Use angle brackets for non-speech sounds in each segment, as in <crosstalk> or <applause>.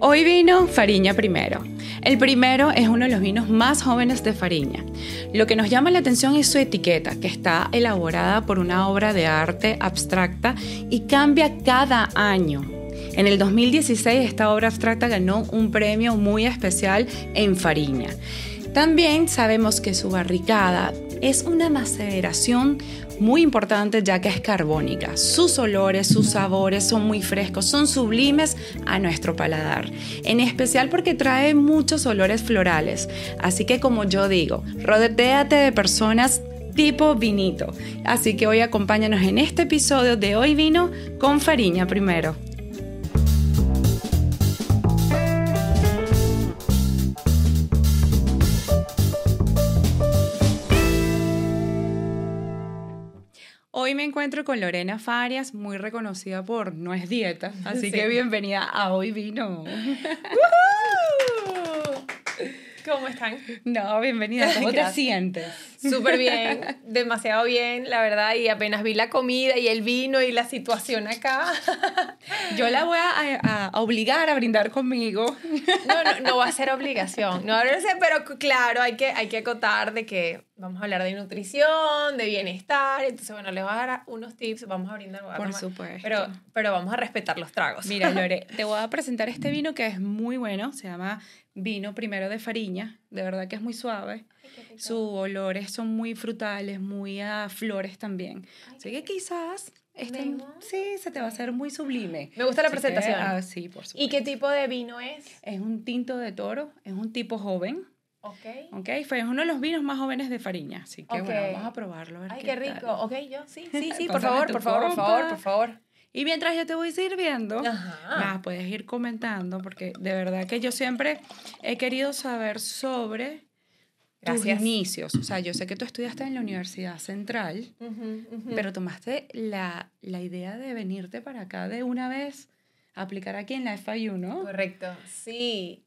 Hoy vino Fariña primero. El primero es uno de los vinos más jóvenes de Fariña. Lo que nos llama la atención es su etiqueta, que está elaborada por una obra de arte abstracta y cambia cada año. En el 2016 esta obra abstracta ganó un premio muy especial en Fariña. También sabemos que su barricada es una maceración muy importante ya que es carbónica. Sus olores, sus sabores son muy frescos, son sublimes a nuestro paladar. En especial porque trae muchos olores florales. Así que como yo digo, rodéate de personas tipo vinito. Así que hoy acompáñanos en este episodio de Hoy Vino con Fariña primero. Hoy me encuentro con Lorena Farias, muy reconocida por No es Dieta, así <laughs> que bienvenida a Hoy Vino. <laughs> <laughs> ¿Cómo están? No, bienvenida. ¿Cómo te sientes? Súper bien, <laughs> demasiado bien, la verdad. Y apenas vi la comida y el vino y la situación acá. <laughs> Yo la voy a, obligar a brindar conmigo. No, no, no va a ser obligación. No, pero claro, hay que, hay que acotar de que vamos a hablar de nutrición, de bienestar. Entonces, bueno, les voy a dar unos tips, vamos a brindar. Por supuesto. Pero, pero vamos a respetar los tragos. Mira, Lore, te voy a presentar este vino que es muy bueno. Se llama vino primero de Fariña. De verdad que es muy suave. Sus olores son muy frutales, muy a flores también. Así que quizás este, sí, se te va a hacer muy sublime. Me gusta la presentación. ah, sí, por supuesto. ¿Y qué tipo de vino es? Es un tinto de toro, es un tipo joven. Ok. Ok, fue uno de los vinos más jóvenes de Fariña, así que bueno, vamos a probarlo. Ay, qué, rico. Ok, yo, sí, sí, sí, <laughs> por favor, por favor, por favor, por favor. Y mientras yo te voy sirviendo, puedes ir comentando, porque de verdad que yo siempre he querido saber sobre tus inicios. O sea, yo sé que tú estudiaste en la Universidad Central, pero tomaste la, la, idea de venirte para acá de una vez a aplicar aquí en la FIU, ¿no? Correcto, sí.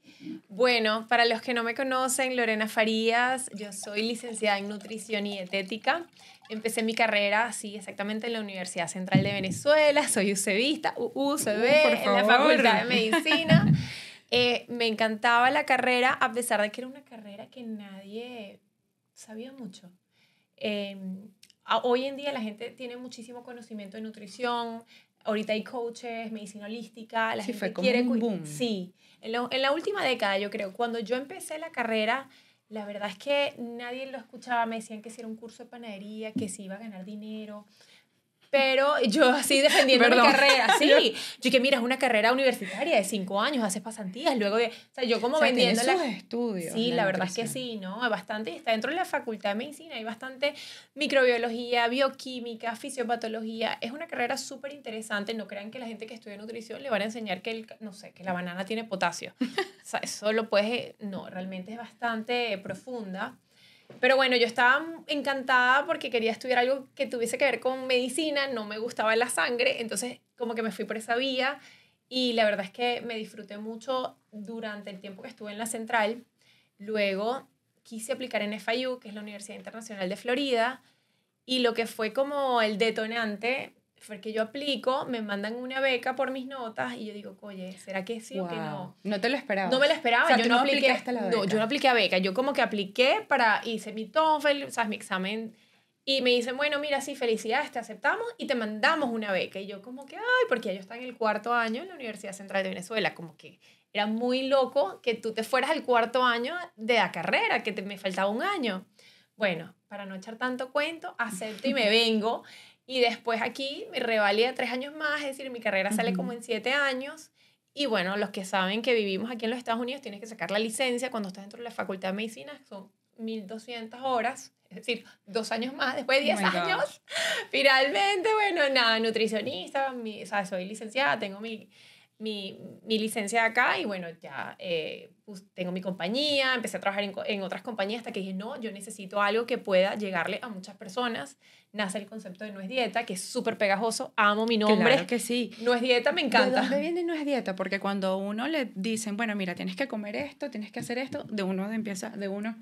Bueno, para los que no me conocen, Lorena Farías, yo soy licenciada en nutrición y dietética. Empecé mi carrera, sí, exactamente en la Universidad Central de Venezuela. Soy UCBista, UCB, uh, en la Facultad de Medicina. Eh, me encantaba la carrera, a pesar de que era una carrera que nadie sabía mucho. Em, hoy en día la gente tiene muchísimo conocimiento de nutrición, ahorita hay coaches, medicina holística, la sí, gente fue como quiere un boom. Sí, en, en, la última década yo creo, cuando yo empecé la carrera, la verdad es que nadie lo escuchaba, me decían que si era un curso de panadería, que si iba a ganar dinero, pero yo así defendiendo mi carrera, <laughs> sí. Yo que mira, es una carrera universitaria de cinco años, haces pasantías, luego de, o sea, yo como vendiendo sus estudios. Sí, la, verdad es que sí, ¿no? Hay bastante, está dentro de la facultad de medicina, hay bastante microbiología, bioquímica, fisiopatología, es una carrera súper interesante, no crean que la gente que estudia nutrición le van a enseñar que, el, no sé, que la banana tiene potasio. <laughs> o sea, eso lo puedes, no, realmente es bastante profunda. Pero bueno, yo estaba encantada porque quería estudiar algo que tuviese que ver con medicina, no me gustaba la sangre, entonces como que me fui por esa vía y la verdad es que me disfruté mucho durante el tiempo que estuve en la central. Luego quise aplicar en FIU, que es la Universidad Internacional de Florida, y lo que fue como el detonante fue que yo aplico, me mandan una beca por mis notas y yo digo, oye, ¿será que sí o que no? No te lo esperaba. No me lo esperaba. yo no, apliqué la beca. No, yo no apliqué a beca. Yo como que apliqué para, hice mi TOEFL, ¿sabes? Mi examen. Y me dicen, bueno, mira, sí, felicidades, te aceptamos y te mandamos una beca. Y yo como que, ay, porque yo estaba en el cuarto año en la Universidad Central de Venezuela. Como que era muy loco que tú te fueras al cuarto año de la carrera, que te, me faltaba un año. Bueno, para no echar tanto cuento, acepto y me <laughs> vengo. Y después aquí me revalida tres años más, es decir, mi carrera sale como en siete años. Y bueno, los que saben que vivimos aquí en los Estados Unidos tienes que sacar la licencia cuando estás dentro de la Facultad de Medicina, son 1200 horas, es decir, dos años más, después de 10 años. <laughs> Finalmente, bueno, nada, nutricionista, mi, o sea, soy licenciada, tengo mi, mi, mi licencia acá y bueno, ya eh, pues, tengo mi compañía, empecé a trabajar en, en, otras compañías hasta que dije, no, yo necesito algo que pueda llegarle a muchas personas. Nace el concepto de no es dieta, que es súper pegajoso, amo mi nombre. Claro que sí. No es dieta, me encanta. ¿De dónde viene no es dieta? Porque cuando uno le dicen, bueno, mira, tienes que comer esto, tienes que hacer esto, de uno empieza, de uno...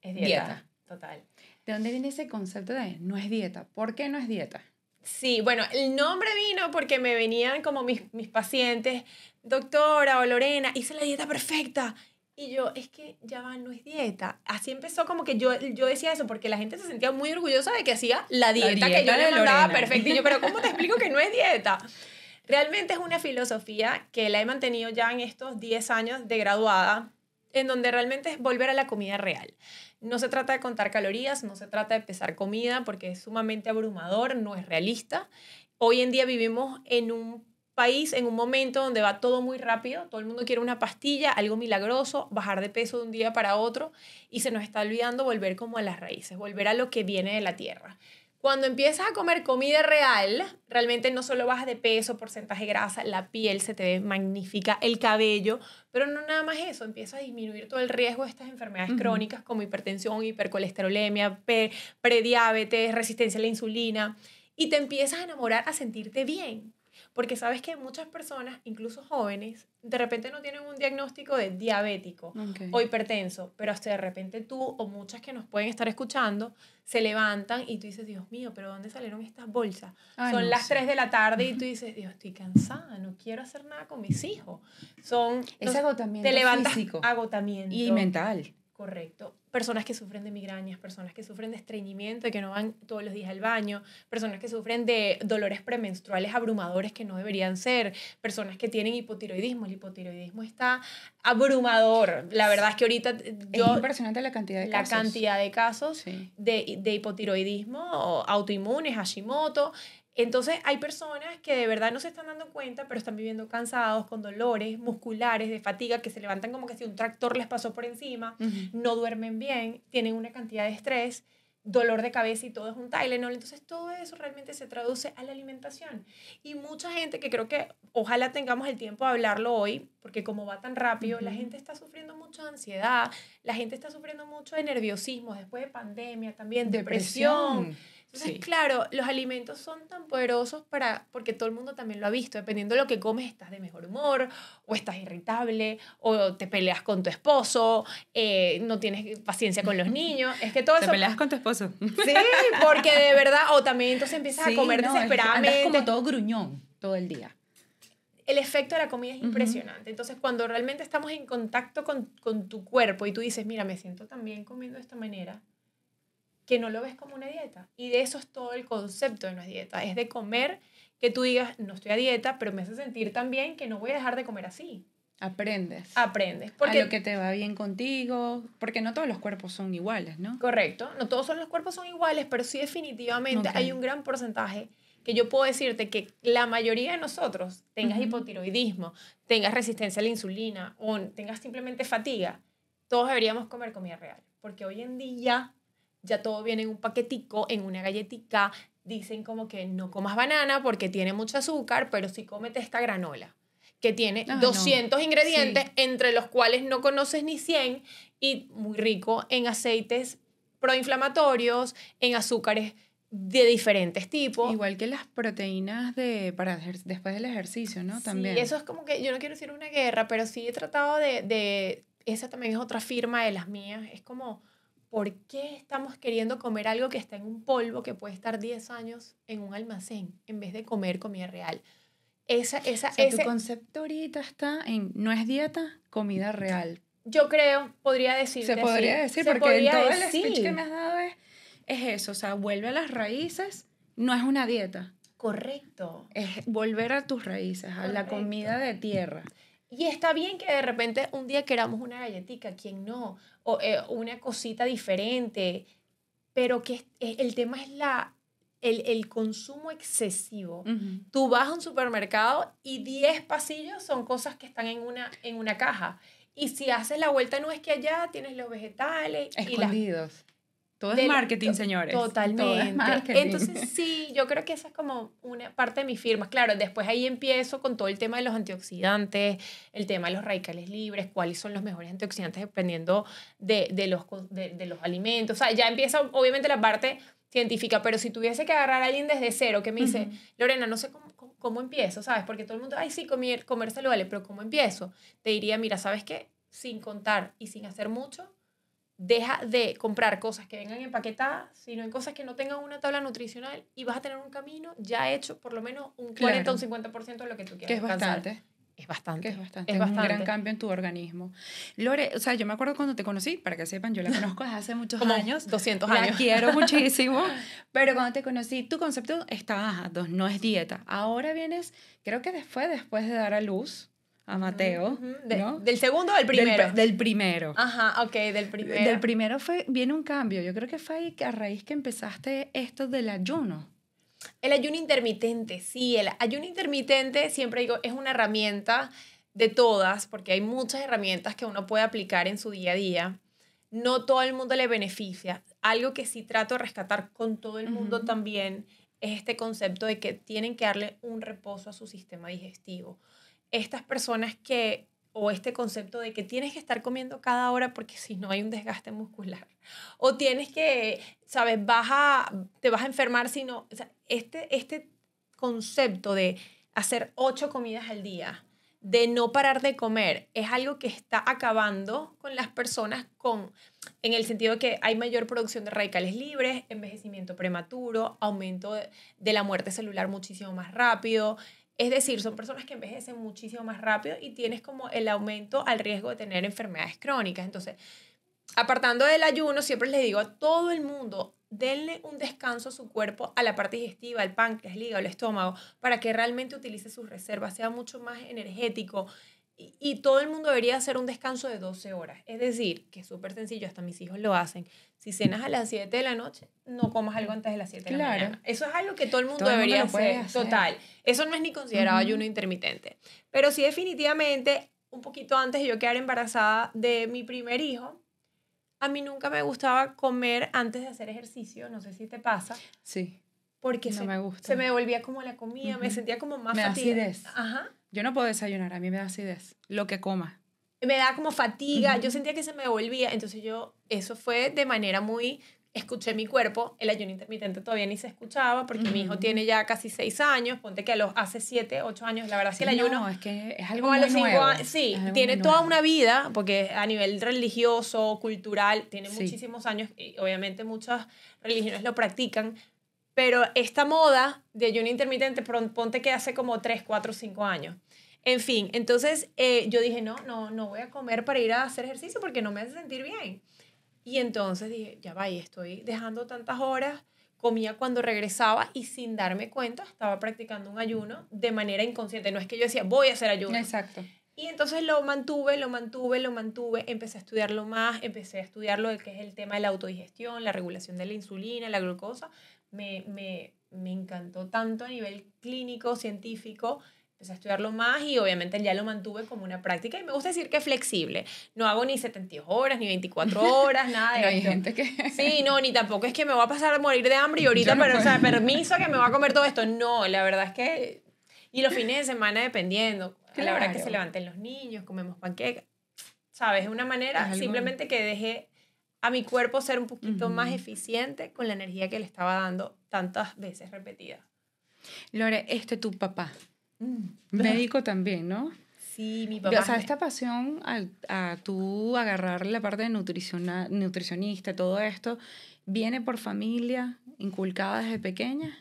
Es dieta, dieta. total. ¿De dónde viene ese concepto de no es dieta? ¿Por qué no es dieta? Sí, bueno, el nombre vino porque me venían como mis, mis pacientes, doctora o Lorena, hice la dieta perfecta. Y yo, es que ya va, no es dieta. Así empezó como que yo, yo decía eso, porque la gente se sentía muy orgullosa de que hacía la dieta, que yo le mandaba perfecta. Y yo, pero ¿cómo te explico que no es dieta? <laughs> Realmente es una filosofía que la he mantenido ya en estos 10 años de graduada, en donde realmente es volver a la comida real. No se trata de contar calorías, no se trata de pesar comida, porque es sumamente abrumador, no es realista. Hoy en día vivimos en un país en un momento donde va todo muy rápido, todo el mundo quiere una pastilla, algo milagroso, bajar de peso de un día para otro y se nos está olvidando volver como a las raíces, volver a lo que viene de la tierra. Cuando empiezas a comer comida real, realmente no solo bajas de peso, porcentaje de grasa, la piel se te ve magnífica, el cabello, pero no nada más eso, empieza a disminuir todo el riesgo de estas enfermedades crónicas como hipertensión, hipercolesterolemia, prediabetes, resistencia a la insulina, y te empiezas a enamorar a sentirte bien. Porque sabes que muchas personas, incluso jóvenes, de repente no tienen un diagnóstico de diabético o hipertenso, pero hasta de repente tú o muchas que nos pueden estar escuchando se levantan y tú dices, Dios mío, pero ¿dónde salieron estas bolsas? Son las 3 de la tarde y tú dices, Dios, estoy cansada, no quiero hacer nada con mis hijos. Son... Es agotamiento Te levantas físico. agotamiento. Y mental. Correcto. Personas que sufren de migrañas, personas que sufren de estreñimiento y que no van todos los días al baño, personas que sufren de dolores premenstruales abrumadores que no deberían ser, personas que tienen hipotiroidismo. El hipotiroidismo está abrumador. La verdad es que ahorita yo... Es impresionante la cantidad de casos. La cantidad de casos de, de hipotiroidismo autoinmunes, Hashimoto, entonces hay personas que de verdad no se están dando cuenta, pero están viviendo cansados, con dolores musculares, de fatiga, que se levantan como que si un tractor les pasó por encima, no duermen bien, tienen una cantidad de estrés, dolor de cabeza y todo es un Tylenol. Entonces todo eso realmente se traduce a la alimentación. Y mucha gente que creo que ojalá tengamos el tiempo de hablarlo hoy, porque como va tan rápido, la gente está sufriendo mucho de ansiedad, la gente está sufriendo mucho de nerviosismo después de pandemia también, depresión entonces, claro, los alimentos son tan poderosos para, porque todo el mundo también lo ha visto, dependiendo de lo que comes, estás de mejor humor, o estás irritable, o te peleas con tu esposo, eh, no tienes paciencia con los niños, es que todo eso... Te peleas con tu esposo. Sí, porque de verdad, o también entonces empiezas a comer desesperadamente. como todo gruñón todo el día el efecto de la comida es impresionante. Entonces, cuando realmente estamos en contacto con, con, tu cuerpo y tú dices, mira, me siento tan bien comiendo de esta manera, que no lo ves como una dieta. Y de eso es todo el concepto de una dieta. Es de comer que tú digas, no estoy a dieta, pero me hace sentir también que no voy a dejar de comer así. Aprendes. Aprendes. Porque, a lo que te va bien contigo, porque no todos los cuerpos son iguales, ¿no? Correcto, no todos los cuerpos son iguales, pero sí definitivamente hay un gran porcentaje que yo puedo decirte que la mayoría de nosotros, tengas hipotiroidismo, tengas resistencia a la insulina o tengas simplemente fatiga, todos deberíamos comer comida real, porque hoy en día ya todo viene en un paquetico, en una galletita. Dicen como que no comas banana porque tiene mucho azúcar, pero sí cómete esta granola, que tiene 200 ingredientes, entre los cuales no conoces ni 100, y muy rico en aceites proinflamatorios, en azúcares de diferentes tipos. Igual que las proteínas de, para después del ejercicio, ¿no? También. Sí, eso es como que yo no quiero decir una guerra, pero sí he tratado de, de, esa también es otra firma de las mías, es como ¿por qué estamos queriendo comer algo que está en un polvo que puede estar 10 años en un almacén en vez de comer comida real? Esa, esa, ese, tu concepto ahorita está en no es dieta, comida real. Yo creo, podría decir. Se podría decir, porque en todo el speech que me has dado es, es eso, o sea, vuelve a las raíces, no es una dieta. Correcto. Es volver a tus raíces, a la comida de tierra. Y está bien que de repente un día queramos una galletita, ¿quién no? O eh, una cosita diferente, pero que el tema es la, el, el consumo excesivo. Tú vas a un supermercado y 10 pasillos son cosas que están en una, en una caja. Y si haces la vuelta no es que allá tienes los vegetales. Escondidos. Todo es marketing, señores. Totalmente. Entonces, sí, yo creo que esa es como una parte de mi firma. Claro, después ahí empiezo con todo el tema de los antioxidantes, el tema de los radicales libres, cuáles son los mejores antioxidantes dependiendo de, de los, de, de, los alimentos. O sea, ya empieza obviamente la parte científica, pero si tuviese que agarrar a alguien desde cero que me dice, Lorena, no sé cómo, cómo, empiezo, ¿sabes? Porque todo el mundo, ay, sí, comer, comer saludable, pero ¿cómo empiezo? Te diría, mira, ¿sabes qué? Sin contar y sin hacer mucho, deja de comprar cosas que vengan empaquetadas, sino en cosas que no tengan una tabla nutricional y vas a tener un camino ya hecho por lo menos un 40 o un 50% de lo que tú quieres. Que es bastante. Es bastante. es bastante. Es, un gran cambio en tu organismo. Lore, o sea, yo me acuerdo cuando te conocí, para que sepan, yo la <laughs> conozco desde hace muchos años. 200 años. La quiero <laughs> muchísimo. pero cuando te conocí, tu concepto estaba no es dieta. Ahora vienes, creo que después, después de dar a luz, a Mateo. ¿Del segundo o del primero? Del, primero. Ajá, ok, del primero. Del primero fue, viene un cambio. Yo creo que fue ahí a raíz que empezaste esto del ayuno. El ayuno intermitente, sí, el ayuno intermitente, siempre digo, es una herramienta de todas, porque hay muchas herramientas que uno puede aplicar en su día a día. No todo el mundo le beneficia. Algo que sí trato de rescatar con todo el mundo también es este concepto de que tienen que darle un reposo a su sistema digestivo estas personas que, o este concepto de que tienes que estar comiendo cada hora porque si no hay un desgaste muscular, o tienes que, sabes, vas a, te vas a enfermar si no, o sea, este, este concepto de hacer ocho comidas al día, de no parar de comer, es algo que está acabando con las personas con, en el sentido de que hay mayor producción de radicales libres, envejecimiento prematuro, aumento de la muerte celular muchísimo más rápido, es decir, son personas que envejecen muchísimo más rápido y tienes como el aumento al riesgo de tener enfermedades crónicas. Entonces, apartando del ayuno, siempre les digo a todo el mundo, denle un descanso a su cuerpo, a la parte digestiva, al páncreas, el hígado, el estómago, para que realmente utilice sus reservas, sea mucho más energético, y, todo el mundo debería hacer un descanso de 12 horas. Es decir, que es súper sencillo, hasta mis hijos lo hacen. Si cenas a las 7 de la noche, no comas algo antes de las 7 de la mañana. Eso es algo que todo el mundo debería hacer. Total. Eso no es ni considerado ayuno intermitente. Pero sí definitivamente, un poquito antes de yo quedar embarazada de mi primer hijo, a mí nunca me gustaba comer antes de hacer ejercicio. No sé si te pasa. Sí. Porque no se, me gusta. se me volvía como la comida, me sentía como más me Ajá. Yo no puedo desayunar, a mí me da acidez, lo que coma. Me da como fatiga, yo sentía que se me devolvía, entonces yo, eso fue de manera muy, escuché mi cuerpo, el ayuno intermitente todavía ni se escuchaba, porque mi hijo tiene ya casi seis años, ponte que a los hace siete, ocho años, la verdad es que el ayuno... No, es que es algo muy nuevo. sí, tiene toda una vida, porque a nivel religioso, cultural, tiene muchísimos años, y obviamente muchas religiones lo practican, pero esta moda de ayuno intermitente, ponte que hace como 3, 4, 5 años. En fin, entonces eh, yo dije, no, no, no voy a comer para ir a hacer ejercicio porque no me hace sentir bien. Y entonces dije, ya vaya, estoy dejando tantas horas, comía cuando regresaba y sin darme cuenta estaba practicando un ayuno de manera inconsciente. No es que yo decía, voy a hacer ayuno. Exacto. Y entonces lo mantuve, lo mantuve, lo mantuve, empecé a estudiarlo más, empecé a estudiar lo que es el tema de la autodigestión, la regulación de la insulina, la glucosa. Me, me, me encantó tanto a nivel clínico, científico, empecé a estudiarlo más y obviamente ya lo mantuve como una práctica y me gusta decir que es flexible. No hago ni 72 horas, ni 24 <laughs> horas, nada de no hay gente que... <laughs> Sí, no, ni tampoco es que me voy a pasar a morir de hambre y ahorita, pero, o sea, permiso que me voy a comer todo esto. No, la verdad es que... Y los fines de semana dependiendo, a la hora que se levanten los niños, comemos panqueca. ¿Sabes? Es una manera simplemente que dejé a mi cuerpo ser un poquito más eficiente con la energía que le estaba dando tantas veces repetidas. Lore, este tu papá, Mm. Médico <laughs> también, ¿no? Sí, mi papá. O sea, esta pasión a, a tú agarrar la parte de nutricionista, todo esto, ¿viene por familia, inculcada desde pequeña?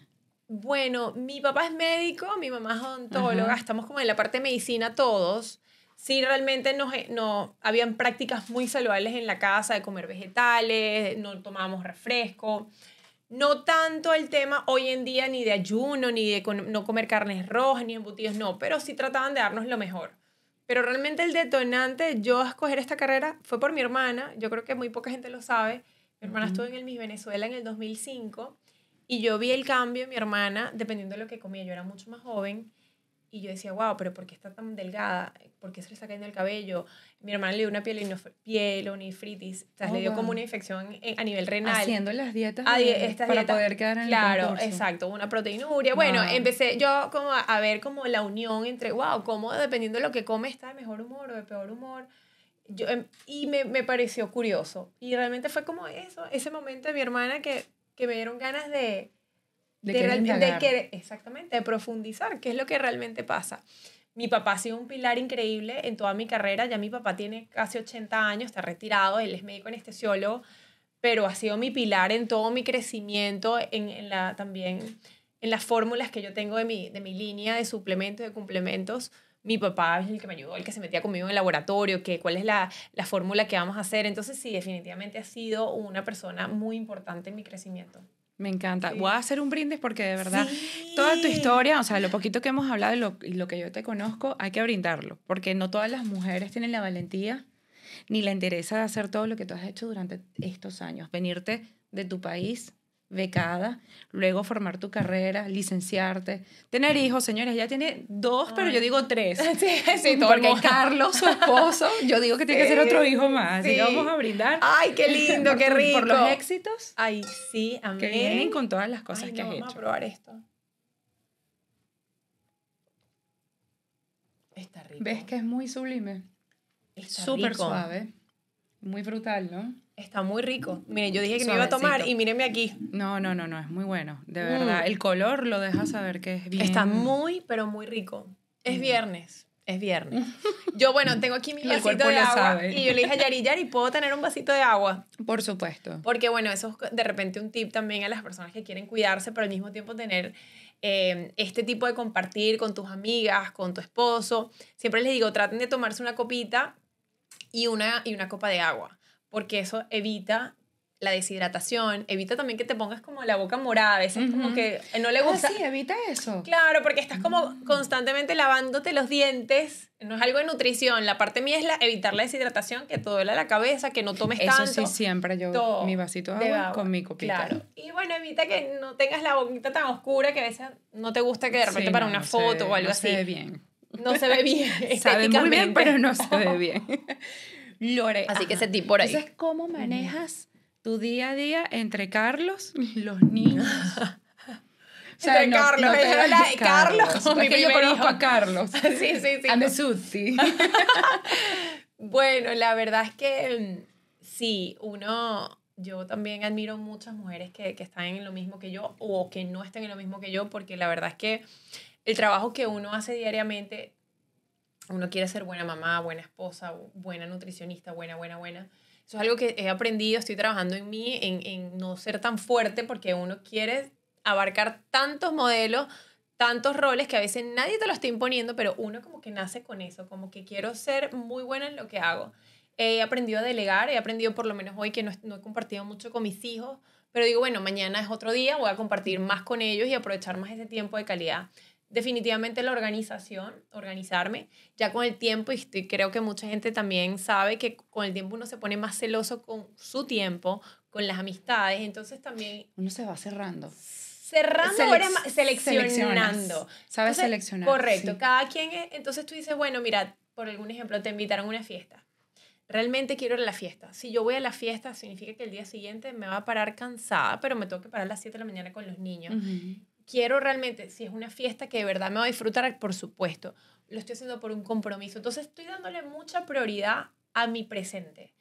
Bueno, mi papá es médico, mi mamá es odontóloga, estamos como en la parte de medicina todos. Sí, realmente no, no, habían prácticas muy saludables en la casa de comer vegetales, no tomábamos refresco. No tanto el tema hoy en día ni de ayuno, ni de no comer carnes rojas, ni embutidos, no, pero sí trataban de darnos lo mejor. Pero realmente el detonante, yo a escoger esta carrera fue por mi hermana, yo creo que muy poca gente lo sabe. Mi hermana estuvo en el Miss Venezuela en el 2005 y yo vi el cambio en mi hermana dependiendo de lo que comía. Yo era mucho más joven y yo decía, wow, pero ¿por qué está tan delgada? ¿Por qué se le está cayendo el cabello? Mi hermana le dio una pielonefritis, o sea, le dio oh, como una infección a nivel renal. Haciendo las dietas para poder quedar en claro, el Claro, exacto, una proteinuria. Bueno, empecé yo como a, ver como la unión entre, wow, cómo dependiendo de lo que come está de mejor humor o de peor humor. Yo, em, y me, me pareció curioso. Y realmente fue como eso, ese momento de mi hermana que, que me dieron ganas de, de, de, de, exactamente, de profundizar, qué es lo que realmente pasa. Mi papá ha sido un pilar increíble en toda mi carrera. Ya mi papá tiene casi 80 años, está retirado, él es médico anestesiólogo, pero ha sido mi pilar en todo mi crecimiento, en, en la, también en las fórmulas que yo tengo de mi, de mi línea de suplementos, de complementos mi papá es el que me ayudó, el que se metía conmigo en el laboratorio, que cuál es la, la fórmula que vamos a hacer. Entonces, sí, definitivamente ha sido una persona muy importante en mi crecimiento. Me encanta. Voy a hacer un brindis porque de verdad toda tu historia, o sea, lo poquito que hemos hablado y lo, y lo que yo te conozco, hay que brindarlo, porque no todas las mujeres tienen la valentía ni la interesa de hacer todo lo que tú has hecho durante estos años. Venirte de tu país becada, luego formar tu carrera, licenciarte, tener hijos, señores, ya tiene dos, pero yo digo tres. <laughs> Sí, sí, Porque <laughs> Carlos, su esposo, yo digo que tiene que ser otro hijo más. Así que vamos a brindar. Ay, qué <laughs> lindo, qué rico. Por los éxitos. Ay, sí, amén. Que vienen con todas las cosas que has vamos hecho. a probar esto. Está rico. ¿Ves que es muy sublime? Súper suave. Muy brutal, ¿no? Está muy rico. Miren, yo dije que me iba a tomar y mírenme aquí. No, no, no, no, es muy bueno, de mm. verdad. El color lo deja saber que es bien. Está muy, pero muy rico. Es mm. viernes. Es viernes. Yo, bueno, <laughs> tengo aquí mi vasito de agua. Y yo le dije a Yari, Yari, ¿puedo tener un vasito de agua? Por supuesto. Porque, bueno, eso es de repente un tip también a las personas que quieren cuidarse, pero al mismo tiempo tener eh, este tipo de compartir con tus amigas, con tu esposo. Siempre les digo, traten de tomarse una copita y una, y una copa de agua porque eso evita la deshidratación, evita también que te pongas como la boca morada, a veces como que no le gusta. Ah, sí, evita eso. Claro, porque estás como mm. constantemente lavándote los dientes, no es algo de nutrición, la parte mía es la, evitar la deshidratación, que te duele la cabeza, que no tomes tanto. Eso sí, siempre yo, mi vasito de agua, con mi copita. Claro, y bueno, evita que no tengas la boquita tan oscura que a veces no te gusta que de repente para una foto o algo así. No se ve bien. No se ve bien. <laughs> Sabe muy bien, pero no se ve <laughs> bien. Lore. Así que ese tipo por ahí. Entonces, ¿cómo manejas tu día a día entre Carlos y los <laughs> niños? O sea, entre Carlos, no Carlos, mi <laughs> yo conozco a Carlos. <laughs> sí, sí, sí. Susi. bueno, la verdad es que mm, sí, uno, yo también admiro muchas mujeres que, que están en lo mismo que yo o que no estén en lo mismo que yo, porque la verdad es que el trabajo que uno hace diariamente uno quiere ser buena mamá, buena esposa, buena nutricionista, buena, buena, buena. Eso es algo que he aprendido, estoy trabajando en mí, en, en no ser tan fuerte porque uno quiere abarcar tantos modelos, tantos roles que a veces nadie te lo está imponiendo, pero uno como que nace con eso, como que quiero ser muy buena en lo que hago. He aprendido a delegar, he aprendido por lo menos hoy que no, no he compartido mucho con mis hijos, pero digo, bueno, mañana es otro día, voy a compartir más con ellos y aprovechar más ese tiempo de calidad definitivamente la organización, organizarme, ya con el tiempo, y creo que mucha gente también sabe que con el tiempo uno se pone más celoso con su tiempo, con las amistades, entonces también... Uno se va cerrando. Cerrando, seleccionando. Sabes seleccionar. Correcto, cada quien, entonces tú dices, bueno, mira, por algún ejemplo, te invitaron a una fiesta. Realmente quiero ir a la fiesta. Si yo voy a la fiesta, significa que el día siguiente me va a parar cansada, pero me tengo que parar a las 7 de la mañana con los niños quiero realmente, si es una fiesta que de verdad me va a disfrutar, por supuesto, lo estoy haciendo por un compromiso. Entonces estoy dándole mucha prioridad a mi presente,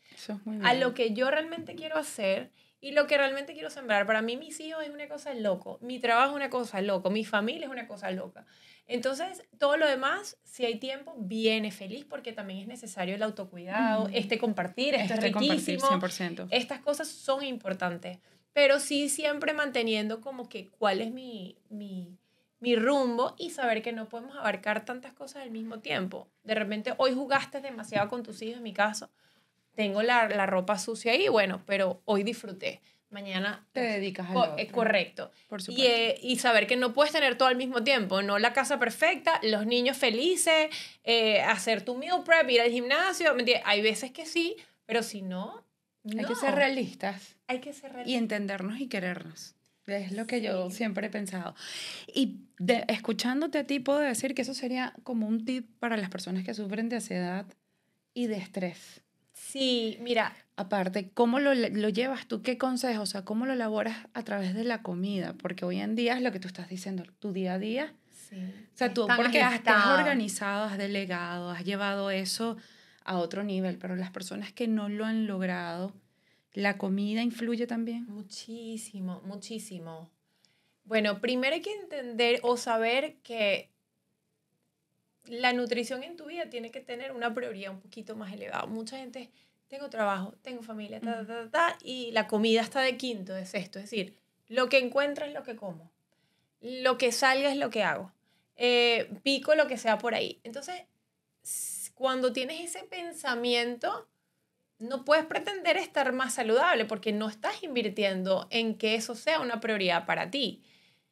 a lo que yo realmente quiero hacer y lo que realmente quiero sembrar. Para mí mis hijos es una cosa loco, mi trabajo es una cosa loco, mi familia es una cosa loca. Entonces, todo lo demás, si hay tiempo, viene feliz porque también es necesario el autocuidado, este compartir, esto este es riquísimo. 100%. Estas cosas son importantes pero sí siempre manteniendo como que cuál es mi, mi, mi rumbo y saber que no podemos abarcar tantas cosas al mismo tiempo. De repente hoy jugaste demasiado con tus hijos, en mi caso, tengo la, la ropa sucia ahí, bueno, pero hoy disfruté. Mañana te dedicas a lo Es correcto. Por y, eh, y, saber que no puedes tener todo al mismo tiempo, no la casa perfecta, los niños felices, eh, hacer tu meal prep, ir al gimnasio. Hay veces que sí, pero si no, hay que ser realistas. Hay que ser realistas. Y entendernos y querernos. Es lo que yo siempre he pensado. Y de, escuchándote a ti, puedo decir que eso sería como un tip para las personas que sufren de ansiedad y de estrés. Sí, mira. Aparte, ¿cómo lo, lo, llevas tú? ¿Qué consejos? O sea, ¿cómo lo elaboras a través de la comida? Porque hoy en día es lo que tú estás diciendo, tu día a día. Sí. O sea, tú porque has, has organizado, has delegado, has llevado eso a otro nivel, pero las personas que no lo han logrado, ¿la comida influye también? Muchísimo, muchísimo. Bueno, primero hay que entender o saber que la nutrición en tu vida tiene que tener una prioridad un poquito más elevada. Mucha gente, tengo trabajo, tengo familia, ta, ta, ta, y la comida está de quinto, de sexto. Es decir, lo que encuentro es lo que como. Lo que salga es lo que hago. Eh, pico lo que sea por ahí. Entonces, cuando tienes ese pensamiento, no puedes pretender estar más saludable porque no estás invirtiendo en que eso sea una prioridad para ti.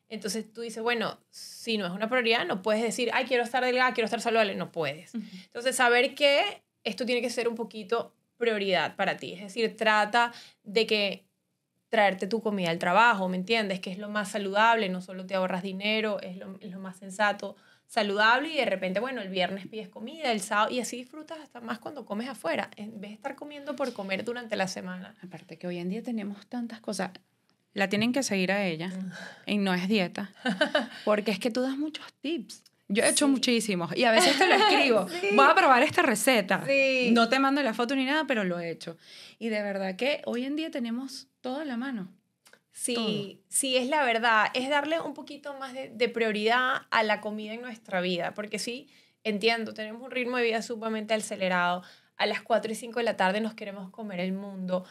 Entonces tú dices, bueno, si no es una prioridad, no puedes decir, ay, quiero estar delgada, quiero estar saludable, no puedes. Entonces, saber que esto tiene que ser un poquito prioridad para ti. Es decir, trata de que traerte tu comida al trabajo, ¿me entiendes? Que es lo más saludable, no solo te ahorras dinero, es lo, es lo más sensato, saludable y de repente, bueno, el viernes pides comida, el sábado, y así disfrutas hasta más cuando comes afuera, en vez de estar comiendo por comer durante la semana. Aparte que hoy en día tenemos tantas cosas la tienen que seguir a ella <laughs> y no es dieta, porque es que tú das muchos tips. Yo he hecho muchísimos y a veces te lo <laughs> escribo. Voy a probar esta receta. No te mando la foto ni nada, pero lo he hecho. Y de verdad que hoy en día tenemos todo a la mano. Sí, sí, es la verdad. Es darle un poquito más de, prioridad a la comida en nuestra vida, porque sí, entiendo, tenemos un ritmo de vida sumamente acelerado. A las 4 y 5 de la tarde nos queremos comer el mundo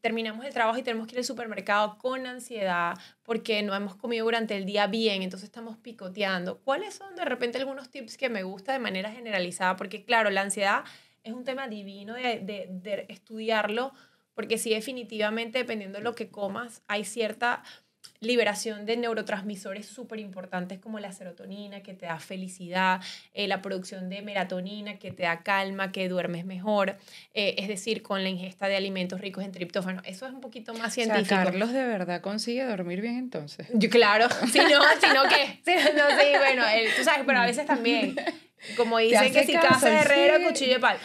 terminamos el trabajo y tenemos que ir al supermercado con ansiedad porque no hemos comido durante el día bien, entonces estamos picoteando. ¿Cuáles son de repente algunos tips que me gusta de manera generalizada? Porque claro, la ansiedad es un tema divino de, de estudiarlo, porque sí definitivamente dependiendo de lo que comas hay cierta liberación de neurotransmisores súper importantes como la serotonina, que te da felicidad, eh, la producción de melatonina, que te da calma, que duermes mejor, eh, es decir, con la ingesta de alimentos ricos en triptófano. Eso es un poquito más científico. O Carlos de verdad consigue dormir bien entonces. Yo, claro, <laughs> si no, si no, sí, bueno, tú sabes, pero a veces también, como dicen que si casa herrero, cuchillo de pal.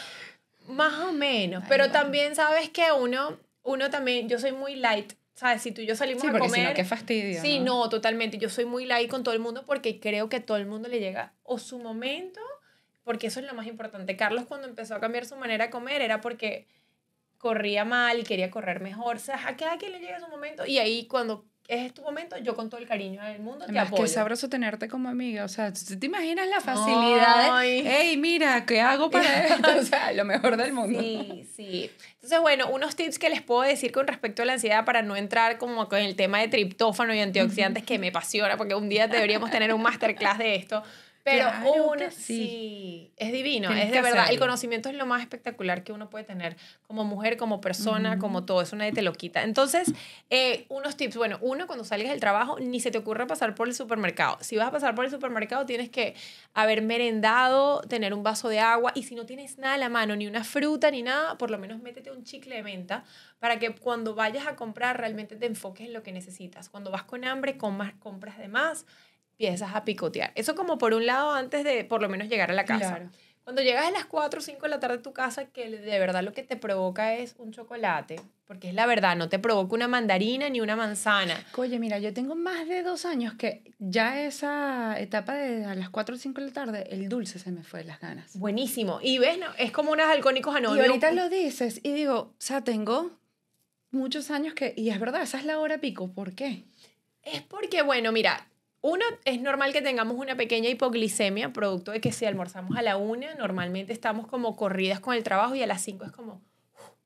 Más o menos, pero también sabes que uno, uno también, yo soy muy light ¿sabes? Si tú y yo salimos a comer. Si qué fastidio. Sí, ¿no? totalmente. Yo soy muy light con todo el mundo porque creo que a todo el mundo le llega o su momento, porque eso es lo más importante. Carlos, cuando empezó a cambiar su manera de comer, era porque corría mal y quería correr mejor. O sea, a cada quien le llega su momento. Y ahí, cuando es tu momento, yo con todo el cariño del mundo te apoyo. Qué sabroso tenerte como amiga, o sea, ¿te imaginas la facilidad? Ay. hey, mira, ¿qué hago para <laughs> esto? <laughs> O sea, lo mejor del mundo. Sí, sí. Entonces, bueno, unos tips que les puedo decir con respecto a la ansiedad para no entrar como con el tema de triptófano y antioxidantes que me apasiona, porque un día deberíamos tener un masterclass de esto. Pero uno, sí. es divino, es de verdad. El conocimiento es lo más espectacular que uno puede tener como mujer, como persona, como todo. Eso nadie te lo quita. Entonces, eh, unos tips. Bueno, uno, cuando salgas del trabajo, ni se te ocurra pasar por el supermercado. Si vas a pasar por el supermercado, tienes que haber merendado, tener un vaso de agua. Y si no tienes nada a la mano, ni una fruta, ni nada, por lo menos métete un chicle de menta para que cuando vayas a comprar realmente te enfoques en lo que necesitas. Cuando vas con hambre, comas, compras de más empiezas a picotear. Eso como por un lado antes de por lo menos llegar a la casa. Cuando llegas a las 4 o 5 de la tarde a tu casa, que de verdad lo que te provoca es un chocolate, porque es la verdad, no te provoca una mandarina ni una manzana. Oye, mira, yo tengo más de dos años que ya esa etapa de a las 4 o 5 de la tarde, el dulce se me fue de las ganas. Buenísimo. Y ves, no, es como unos alcohólicos anónimos. Y ahorita lo dices y digo, o sea, tengo muchos años que, y es verdad, esa es la hora pico, ¿por qué? Es porque, bueno, mira, uno, es normal que tengamos una pequeña hipoglicemia, producto de que si almorzamos a la una, normalmente estamos como corridas con el trabajo y a las cinco es como,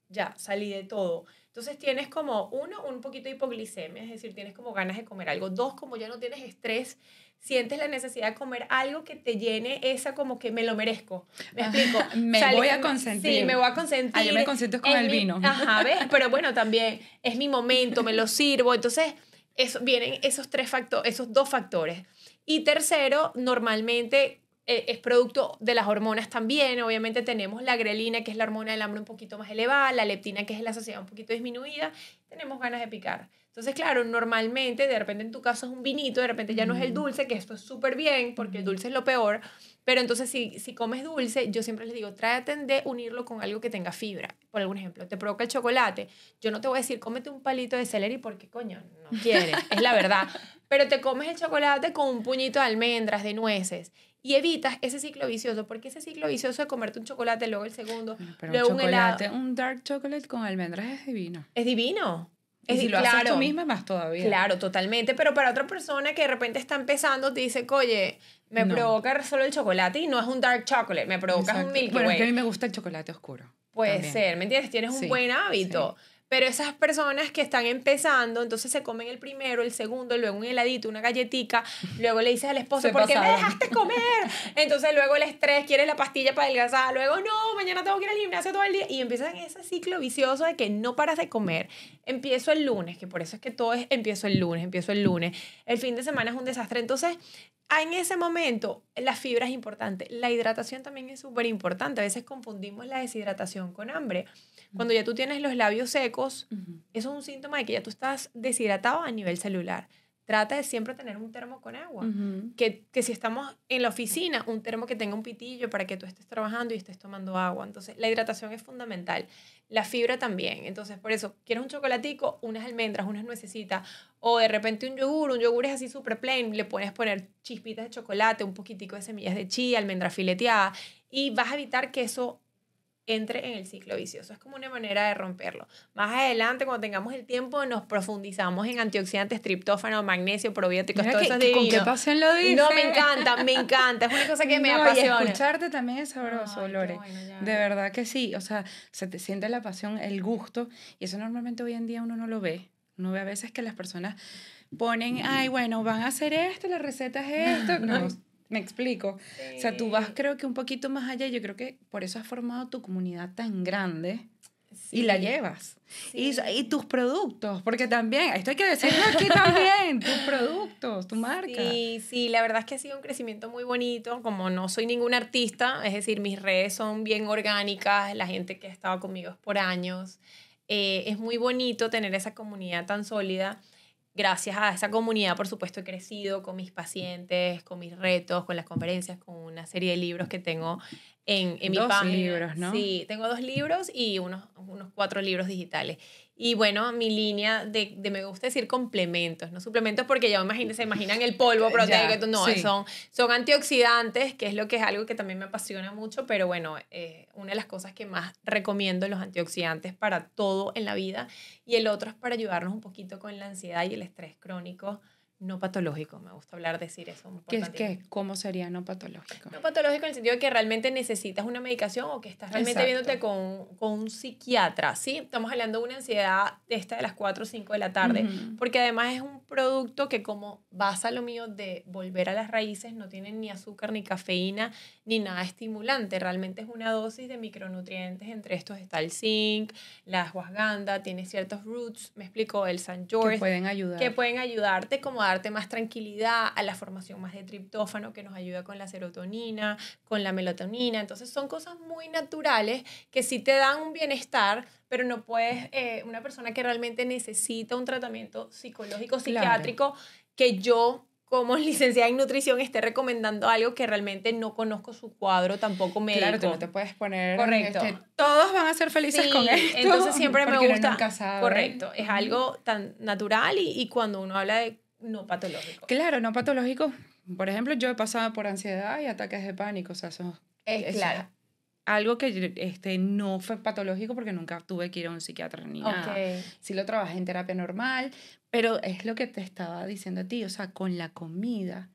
ya, salí de todo. Entonces tienes como, uno, un poquito de hipoglicemia, es decir, tienes como ganas de comer algo. Dos, como ya no tienes estrés, sientes la necesidad de comer algo que te llene esa como que me lo merezco. ¿Me explico? <laughs> me voy a consentir. Sí, me voy a consentir. Ah, yo me consiento con el vino. Ajá, ¿ves? <laughs> Pero bueno, también es mi momento, me lo sirvo. Entonces eso, vienen esos, tres factores, esos dos factores. Y tercero, normalmente eh, es producto de las hormonas también. Obviamente tenemos la grelina, que es la hormona del hambre un poquito más elevada, la leptina, que es la saciedad un poquito disminuida. Tenemos ganas de picar. Entonces, claro, normalmente, de repente en tu caso es un vinito, de repente ya no es el dulce, que esto es súper bien, porque el dulce es lo peor, pero entonces si, si comes dulce, yo siempre les digo, trátate de unirlo con algo que tenga fibra. Por algún ejemplo, te provoca el chocolate, yo no te voy a decir, cómete un palito de celery porque, coño, no <laughs> quieres, es la verdad. Pero te comes el chocolate con un puñito de almendras, de nueces, y evitas ese ciclo vicioso, porque ese ciclo vicioso de comerte un chocolate, luego el segundo, luego un, chocolate, un dark chocolate con almendras es divino. Es divino. Y si lo claro, haces tú misma, más todavía. Claro, totalmente. Pero para otra persona que de repente está empezando, te dice, oye, me provoca solo el chocolate y no es un dark chocolate, me provoca un Milky Bueno, es que a mí me gusta el chocolate oscuro. Puede ser, ¿me entiendes? Tienes un buen hábito. Pero esas personas que están empezando, entonces se comen el primero, el segundo, luego un heladito, una galletica, luego le dices al esposo, ¿por qué me dejaste comer? Entonces luego el estrés, quieres la pastilla para adelgazar, luego no, mañana tengo que ir al gimnasio todo el día. Y empiezan ese ciclo vicioso de que no paras de comer. Empiezo el lunes, que por eso es que todo es empiezo el lunes, empiezo el lunes. El fin de semana es un desastre. Entonces, en ese momento, la fibra es importante. La hidratación también es súper importante. A veces confundimos la deshidratación con hambre. Cuando ya tú tienes los labios secos, eso es un síntoma de que ya tú estás deshidratado a nivel celular. Trata de siempre tener un termo con agua. que, que, si estamos en la oficina, un termo que tenga un pitillo para que tú estés trabajando y estés tomando agua. Entonces, la hidratación es fundamental. La fibra también. Entonces, por eso, quieres un chocolatico, unas almendras, unas nuecesitas, o de repente un yogur. Un yogur es así súper plain. Le puedes poner chispitas de chocolate, un poquitico de semillas de chía, almendra fileteada, y vas a evitar que eso entre en el ciclo vicioso. Es como una manera de romperlo. Más adelante, cuando tengamos el tiempo, nos profundizamos en antioxidantes, triptófano, magnesio, probióticos, todo eso ¿Con qué pasión lo dices? No, me encanta, me encanta. Es una cosa que me apasiona. Y escucharte también es sabroso, Lore. de verdad que sí. O sea, se te siente la pasión, el gusto. Y eso normalmente hoy en día uno no lo ve. Uno ve a veces que las personas ponen, ay, bueno, van a hacer esto, la receta es esto. <laughs> No, me explico. O sea, tú vas creo que un poquito más allá. Yo creo que por eso has formado tu comunidad tan grande. Y la llevas. Y, y, tus productos, porque también, esto hay que decirlo aquí también, tus <laughs> productos, tu marca. Sí, sí, la verdad es que ha sido un crecimiento muy bonito, como no soy ningún artista, es decir, mis redes son bien orgánicas, la gente que ha estado conmigo es por años. Eh, es muy bonito tener esa comunidad tan sólida gracias a esa comunidad, por supuesto, he crecido con mis pacientes, con mis retos, con las conferencias, con una serie de libros que tengo en, en mi página. libros, ¿no? Sí, tengo dos libros y unos, unos cuatro libros digitales. Y bueno, mi línea de, de, me gusta decir complementos, no suplementos porque ya se imaginan el polvo <laughs> proteico, no, son, son antioxidantes, que es lo que es algo que también me apasiona mucho, pero bueno, eh, una de las cosas que más recomiendo los antioxidantes para todo en la vida. Y el otro es para ayudarnos un poquito con la ansiedad y el estrés crónico no patológico. Me gusta hablar, decir eso. ¿Qué es qué? ¿Cómo sería no patológico? No patológico en el sentido de que realmente necesitas una medicación o que estás realmente viéndote con, con, un psiquiatra, ¿sí? Estamos hablando de una ansiedad esta de las 4 o 5 de la tarde, porque además es un producto que como basa lo mío de volver a las raíces, no tiene ni azúcar, ni cafeína, ni nada estimulante. Realmente es una dosis de micronutrientes. Entre estos está el zinc, la ashwagandha, tiene ciertos roots, me explico, el San George. Que pueden ayudar. Que pueden ayudarte como a darte más tranquilidad, a la formación más de triptófano que nos ayuda con la serotonina, con la melatonina. Entonces son cosas muy naturales que sí te dan un bienestar, pero no puedes, eh, una persona que realmente necesita un tratamiento psicológico, psiquiátrico, que yo como <laughs> licenciada en nutrición esté recomendando algo que realmente no conozco su cuadro tampoco médico. Claro, tú no te puedes poner correcto. Que todos van a ser felices con esto. Entonces siempre me gusta. correcto, es algo tan natural y, y, cuando uno habla de no patológico. Claro, no patológico. Por ejemplo, yo he pasado por ansiedad y ataques de pánico, o sea, eso es claro. algo que este, no fue patológico porque nunca tuve que ir a un psiquiatra ni nada. Sí lo trabajé en terapia normal, pero es lo que te estaba diciendo a ti, o sea, con la comida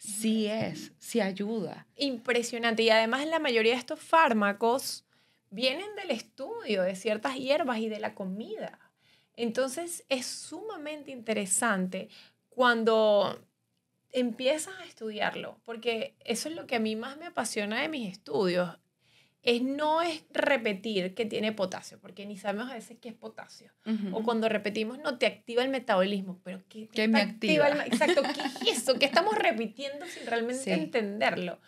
sí es, sí ayuda. Impresionante. Y además la mayoría de estos fármacos vienen del estudio de ciertas hierbas y de la comida. Entonces es sumamente interesante cuando empiezas a estudiarlo, porque eso es lo que a mí más me apasiona de mis estudios, es no es repetir que tiene potasio, porque ni sabemos a veces qué es potasio. O cuando repetimos, no te activa el metabolismo, pero ¿qué, ¿Qué me activa? exacto, ¿qué es eso? ¿Qué estamos repitiendo sin realmente entenderlo?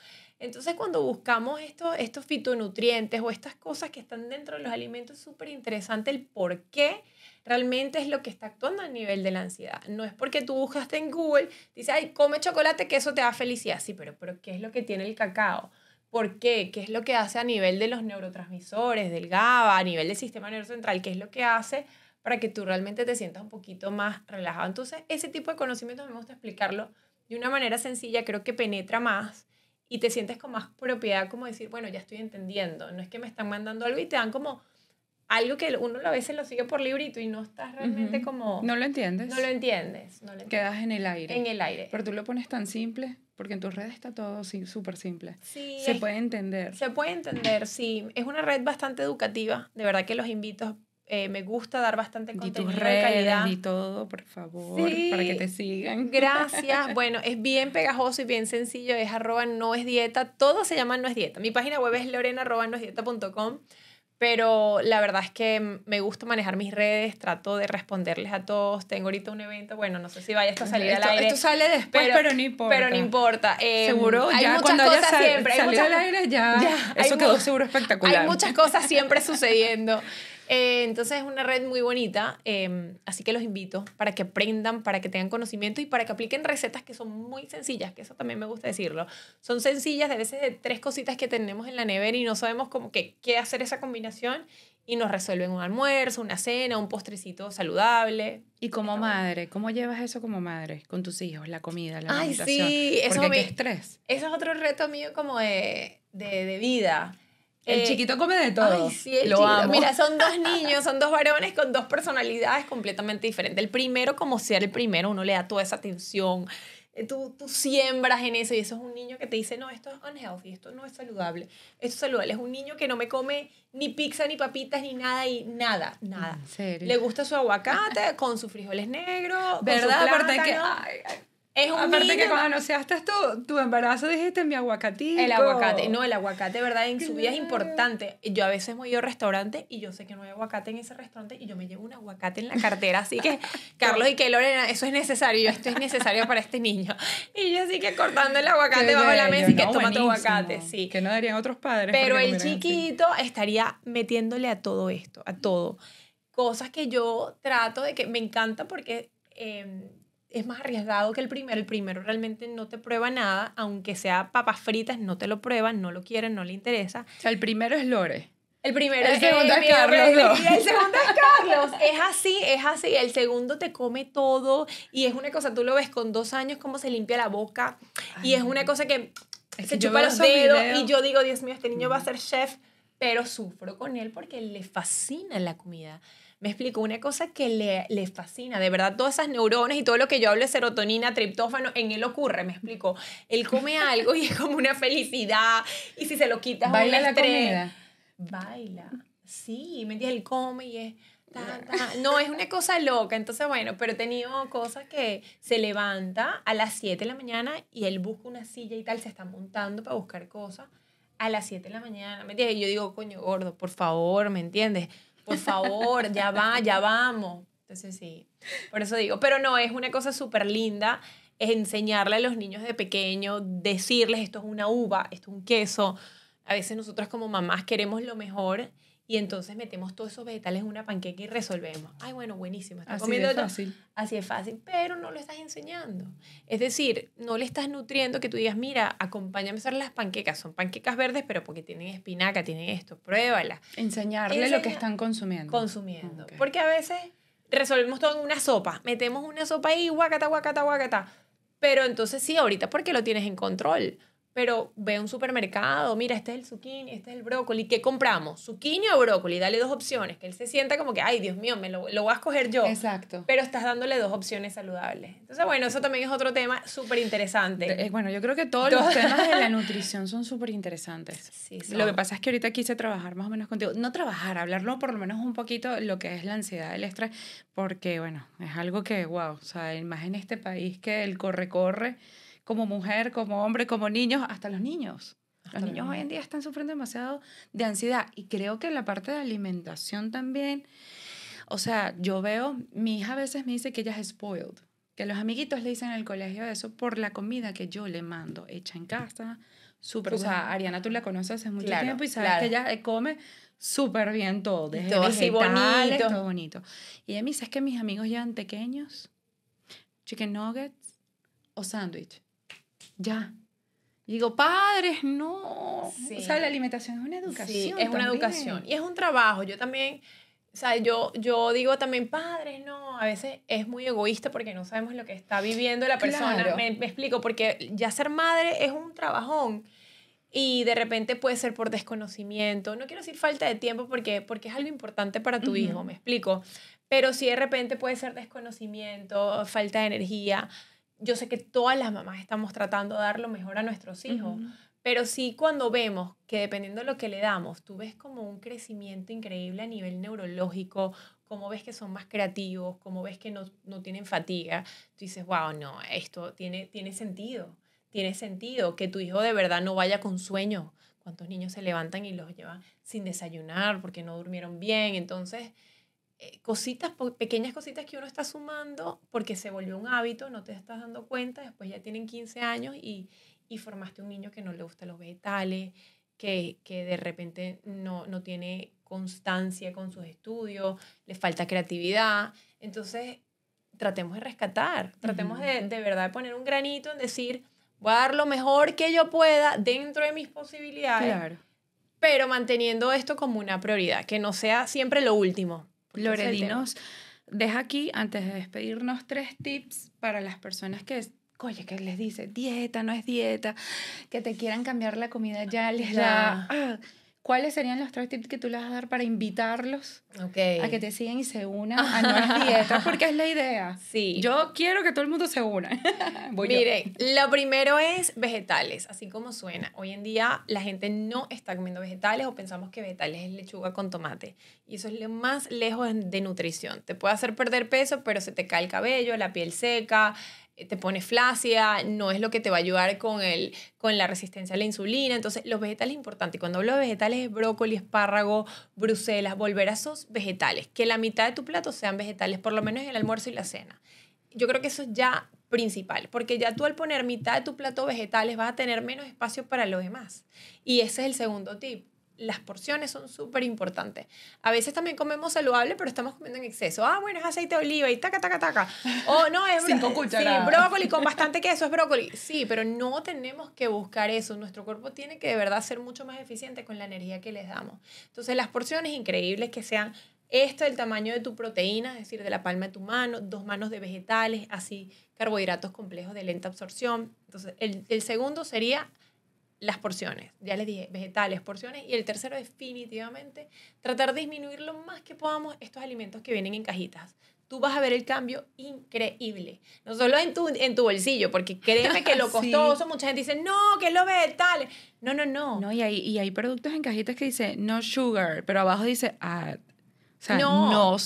Entonces, cuando buscamos esto, estos fitonutrientes o estas cosas que están dentro de los alimentos, es súper interesante el por qué realmente es lo que está actuando a nivel de la ansiedad. No es porque tú buscaste en Google, dices, ay, come chocolate que eso te da felicidad. Sí, pero, pero ¿qué es lo que tiene el cacao? ¿Por qué? ¿Qué es lo que hace a nivel de los neurotransmisores, del GABA, a nivel del sistema neurocentral? ¿Qué es lo que hace para que tú realmente te sientas un poquito más relajado? Entonces, ese tipo de conocimientos me gusta explicarlo de una manera sencilla, creo que penetra más y te sientes con más propiedad, como decir, bueno, ya estoy entendiendo. No es que me están mandando algo y te dan como algo que uno a veces lo sigue por librito y no estás realmente como... No lo entiendes. No lo entiendes. No lo Quedas en el aire. En el aire. Pero tú lo pones tan simple, porque en tus redes está todo súper simple. Sí. Se puede entender. Se puede entender, sí. Es una red bastante educativa. De verdad que los invito eh, me gusta dar bastante contenido tus redes, de calidad. Y todo, por favor, para que te sigan. <laughs> Gracias. Bueno, es bien pegajoso y bien sencillo. Es arroba no es dieta. Todo se llama no es dieta. Mi página web es lorena arroba no es dieta.com. Pero la verdad es que me gusta manejar mis redes, trato de responderles a todos. Tengo ahorita un evento, bueno, no sé si vaya a salir al aire. Esto sale después, pero, no importa. Pero no importa. Em, seguro, hay ya muchas cosas siempre. Hay muchas, al aire ya, ya eso quedó seguro espectacular. Hay muchas cosas siempre <laughs> sucediendo. Eh, entonces es una red muy bonita, em, así que los invito para que aprendan, para que tengan conocimiento y para que apliquen recetas que son muy sencillas, que eso también me gusta decirlo. Son sencillas, de veces de tres cositas que tenemos en la nevera y no sabemos cómo que, qué hacer esa combinación y nos resuelven un almuerzo, una cena, un postrecito saludable. Y como madre, ¿cómo llevas eso como madre con tus hijos, la comida, la Ay, sí, eso Porque qué estrés. Eso es otro reto mío como de, de, de vida el eh, chiquito come de todo. Ay, sí, el Lo Amo. Mira, son dos <laughs> niños, son dos varones con dos personalidades completamente diferentes. El primero, como ser el primero, uno le da toda esa atención. Eh, tú, tú siembras en eso y eso es un niño que te dice, no, esto es unhealthy, esto no es saludable. Esto es saludable. Es un niño que no me come ni pizza, ni papitas, ni nada, y nada, nada. Le gusta su aguacate con sus frijoles negros, ¿verdad? Aparte que, es un Aparte que cuando anunciaste tu, tu embarazo dijiste mi aguacatito. El aguacate, no, el aguacate, ¿verdad? En su vida es importante. Yo a veces voy a un restaurante y yo sé que no hay aguacate en ese restaurante y yo me llevo un aguacate en la cartera. Así que, <laughs> Carlos y que Lorena, eso es necesario, esto es necesario para este niño. <laughs> Y yo así que cortando el aguacate bajo la mesa y que toma tu aguacate, sí. Que no darían otros padres. Pero el chiquito estaría metiéndole a todo esto, a todo. Cosas que yo trato de que me encanta porque... Eh, es más arriesgado que el primero. El primero realmente no te prueba nada, aunque sea papas fritas, no te lo prueban, no lo quieren, no le interesa. O sea, el primero es Lore. El primero el segundo es Carlos. <laughs> El segundo es Carlos. Es así, es así. El segundo te come todo y es una cosa, tú lo ves con dos años cómo se limpia la boca y es una cosa que se chupa los dedos y yo digo, Dios mío, este niño va a ser chef, pero sufro con él porque le fascina la comida. Me explico, una cosa que le, le, fascina, de verdad, todas esas neuronas y todo lo que yo hablo de serotonina, triptófano, en él ocurre, me explico. Él come algo y es como una felicidad, y si se lo quitas, baila la comida. Baila, sí, me entiendes, él come y es... No, es una cosa loca. Entonces, bueno, pero he tenido cosas que se levanta a las 7 de la mañana y él busca una silla y tal, se está montando para buscar cosas a las 7 de la mañana. ¿Me entiendes? Y yo digo, coño, gordo, por favor, ¿me entiendes? Por favor, ya va, ya vamos. Entonces sí, por eso digo, pero no, es una cosa súper linda enseñarle a los niños de pequeño, decirles esto es una uva, esto es un queso. A veces nosotros como mamás queremos lo mejor y entonces metemos todos esos vegetales en una panqueca y resolvemos. Ay, bueno, buenísimo. Así comiendo es fácil. Así es fácil, pero no lo estás enseñando. Es decir, no le estás nutriendo que tú digas, mira, acompáñame a hacer las panquecas. Son panquecas verdes, pero porque tienen espinaca, tienen esto, pruébala. Enseñarle lo que están consumiendo. Consumiendo. Porque a veces resolvemos todo en una sopa. Metemos una sopa ahí, guacata, guacata, guacata. Pero entonces sí, ahorita porque lo tienes en control pero ve a un supermercado, mira, este es el zucchini, este es el brócoli, ¿qué compramos? ¿Zucchini o brócoli? Dale dos opciones, que él se sienta como que, ay, Dios mío, me lo, lo voy a escoger yo. Exacto. Pero estás dándole dos opciones saludables. Entonces, bueno, eso también es otro tema súper interesante. Eh, bueno, yo creo que todos los temas de la <laughs> nutrición son súper interesantes. Sí, Lo que pasa es que ahorita quise trabajar más o menos contigo, no trabajar, hablarlo por lo menos un poquito lo que es la ansiedad, el estrés, porque, bueno, es algo que, wow, o sea, más en este país que el corre-corre como mujer, como hombre, como niños, hasta los niños. los niños hoy en día están sufriendo demasiado de ansiedad y creo que la parte de alimentación también, o sea, yo veo, mi hija a veces me dice que ella es spoiled, que los amiguitos le dicen en el colegio eso por la comida que yo le mando, hecha en casa, súper, o sea, Ariana tú la conoces hace mucho tiempo y sabes que ella come súper bien todo, desde todo así bonito. todo bonito. Y ella me dice, es que mis amigos llevan pequeños, chicken nuggets o sándwich ya. digo, padres, no. O sea, la alimentación es una educación. Sí, es una educación. Y es un trabajo. Yo también, o sea, yo, yo digo también, padres, no. A veces es muy egoísta porque no sabemos lo que está viviendo la persona. Me, me, explico, porque ya ser madre es un trabajón. y de repente puede ser por desconocimiento. No quiero decir falta de tiempo porque, porque es algo importante para tu hijo, me explico. Pero si de repente puede ser desconocimiento, falta de energía. Yo sé que todas las mamás estamos tratando de dar lo mejor a nuestros hijos, pero sí cuando vemos que dependiendo de lo que le damos, tú ves como un crecimiento increíble a nivel neurológico, como ves que son más creativos, como ves que no, no tienen fatiga, tú dices, wow, no, esto tiene, tiene sentido tiene sentido que tu hijo de verdad no vaya con sueño. ¿Cuántos niños se levantan y los llevan sin desayunar porque no durmieron bien? Entonces, cositas, pequeñas cositas que uno está sumando porque se volvió un hábito, no te estás dando cuenta, después ya tienen 15 años y, y formaste un niño que no le gustan los vegetales, que, que de repente no, no tiene constancia con sus estudios, le falta creatividad. Entonces, tratemos de rescatar, tratemos de, de verdad de poner un granito en decir, voy a dar lo mejor que yo pueda dentro de mis posibilidades. Claro. Pero manteniendo esto como una prioridad, que no sea siempre lo último. Loredinos, deja aquí, antes de despedirnos, tres tips para las personas que, oye, que les dice, dieta, no es dieta, que te quieran cambiar la comida ya, les da... Ah, ¿Cuáles serían los tres tips que tú les vas a dar para invitarlos a que te sigan y se unan a <laughs> No es Dieta? Porque es la idea. Sí. Yo quiero que todo el mundo se una. <laughs> Mire, lo primero es vegetales, así como suena. Hoy en día la gente no está comiendo vegetales o pensamos que vegetales es lechuga con tomate. Y eso es lo más lejos de nutrición. Te puede hacer perder peso, pero se te cae el cabello, la piel seca, te pone flácida, no es lo que te va a ayudar con, el, con la resistencia a la insulina. Entonces, los vegetales es importante. Cuando hablo de vegetales es brócoli, espárrago, bruselas, volver a esos vegetales. Que la mitad de tu plato sean vegetales, por lo menos en el almuerzo y la cena. Yo creo que eso es ya principal, porque ya tú al poner mitad de tu plato vegetales vas a tener menos espacio para lo demás. Y ese es el segundo tip las porciones son súper importantes. A veces también comemos saludable, pero estamos comiendo en exceso. Ah, bueno, es aceite de oliva y taca, taca, taca. O no, es <laughs> Sí, brócoli con bastante queso es brócoli. Sí, pero no tenemos que buscar eso. Nuestro cuerpo tiene que de verdad ser mucho más eficiente con la energía que les damos. Entonces, las porciones increíbles que sean esto el tamaño de tu proteína, es decir, de la palma de tu mano, dos manos de vegetales, así carbohidratos complejos de lenta absorción. Entonces, el, el segundo sería las porciones. Ya les dije, vegetales, porciones. Y el tercero, definitivamente, tratar de disminuir lo más que podamos estos alimentos que vienen en cajitas. Tú vas a ver el cambio increíble. No solo en tu, en tu bolsillo, porque créeme que lo <laughs> costoso, mucha gente dice, no, que es lo vegetal. No, no, no. No, y hay, y hay productos en cajitas que dice no sugar, pero abajo dice add. O sea, no, no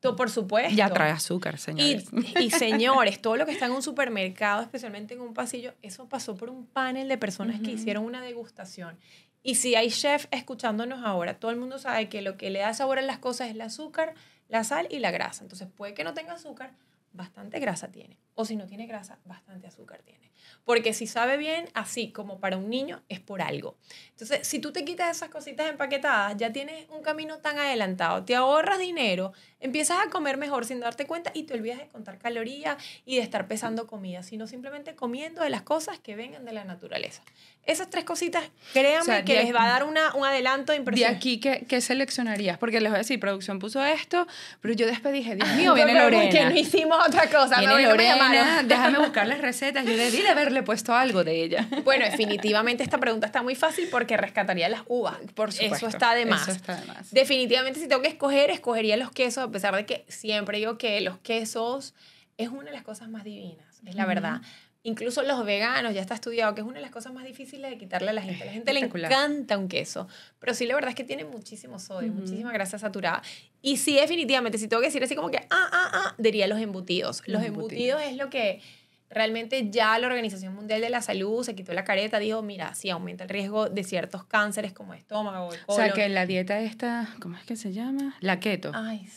por supuesto. Ya trae azúcar, señores. Y, <laughs> señores, todo lo que está en un supermercado, especialmente en un pasillo, eso pasó por un panel de personas que hicieron una degustación. Y si hay chef escuchándonos ahora, todo el mundo sabe que lo que le da sabor a las cosas es el azúcar, la sal y la grasa. Entonces puede que no tenga azúcar, bastante grasa tiene. O si no tiene grasa, bastante azúcar tiene. Porque si sabe bien, así como para un niño, es por algo. Entonces, si tú te quitas esas cositas empaquetadas, ya tienes un camino tan adelantado, te ahorras dinero, empiezas a comer mejor sin darte cuenta y te olvidas de contar calorías y de estar pesando comida, sino simplemente comiendo de las cosas que vengan de la naturaleza. Esas tres cositas, créanme que les va a dar una, un adelanto impresionante. ¿De aquí qué, qué, seleccionarías? Porque les voy a decir, producción puso esto, pero yo después dije, Dios <laughs> mío, viene Lorena. Que no hicimos otra cosa. Viene Lorena, déjame <laughs> buscar las recetas. Yo debí de haberle puesto algo de ella. Bueno, definitivamente esta pregunta está muy fácil porque rescataría las uvas. Por supuesto. Eso está de más. Eso está de más. Definitivamente si tengo que escoger, escogería los quesos, a pesar de que siempre digo que los quesos es una de las cosas más divinas, es la verdad. Incluso los veganos, ya está estudiado, que es una de las cosas más difíciles de quitarle a la gente. A la gente le encanta un queso, pero sí la verdad es que tiene muchísimo sodio, muchísima grasa saturada. Y sí, definitivamente, si tengo que decir así como que, ah, ah, ah, diría los embutidos. Los, embutidos. es lo que realmente ya la Organización Mundial de la Salud se quitó la careta, dijo, mira, sí aumenta el riesgo de ciertos cánceres como estómago, el colon. O sea, que la dieta esta, ¿cómo es que se llama? La keto. Ay,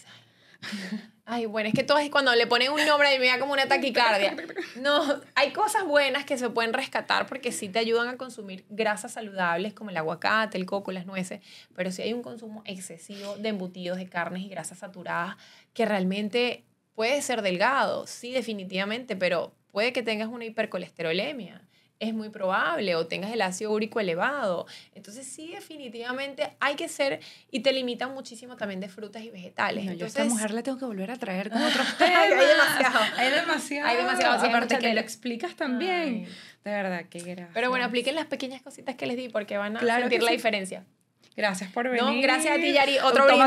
<laughs> Ay, bueno, es que todas cuando le ponen un nombre y me da como una taquicardia. No, hay cosas buenas que se pueden rescatar porque sí te ayudan a consumir grasas saludables como el aguacate, el coco, las nueces, pero sí hay un consumo excesivo de embutidos, de carnes y grasas saturadas que realmente puede ser delgado, sí, definitivamente, pero puede que tengas una hipercolesterolemia es muy probable, o tengas el ácido úrico elevado. Entonces sí, definitivamente hay que ser, y te limitan muchísimo también de frutas y vegetales. yo a esta mujer le tengo que volver a traer <laughs> con otros temas. <laughs> hay demasiado. Hay demasiado. Hay demasiado. Aparte que lo explicas también. De verdad, qué gracias. Pero bueno, apliquen las pequeñas cositas que les di porque van a sentir la diferencia. Gracias por venir. No, gracias a ti, Yari. Otro otro.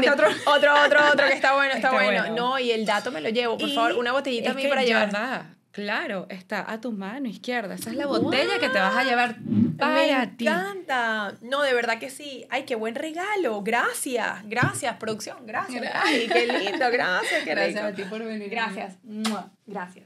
otro, otro, otro, que está bueno, <laughs> está, bueno. No, y el dato me lo llevo, por favor, una botellita a mí para llevar. Verdad. Claro, está a tu mano izquierda. Esa es la botella que te vas a llevar para ti. Me encanta. No, de verdad que sí. Ay, qué buen regalo. Gracias. Gracias, producción. Gracias. Ay, qué lindo. <laughs> Gracias. Qué Gracias a ti por venir. Gracias. Gracias.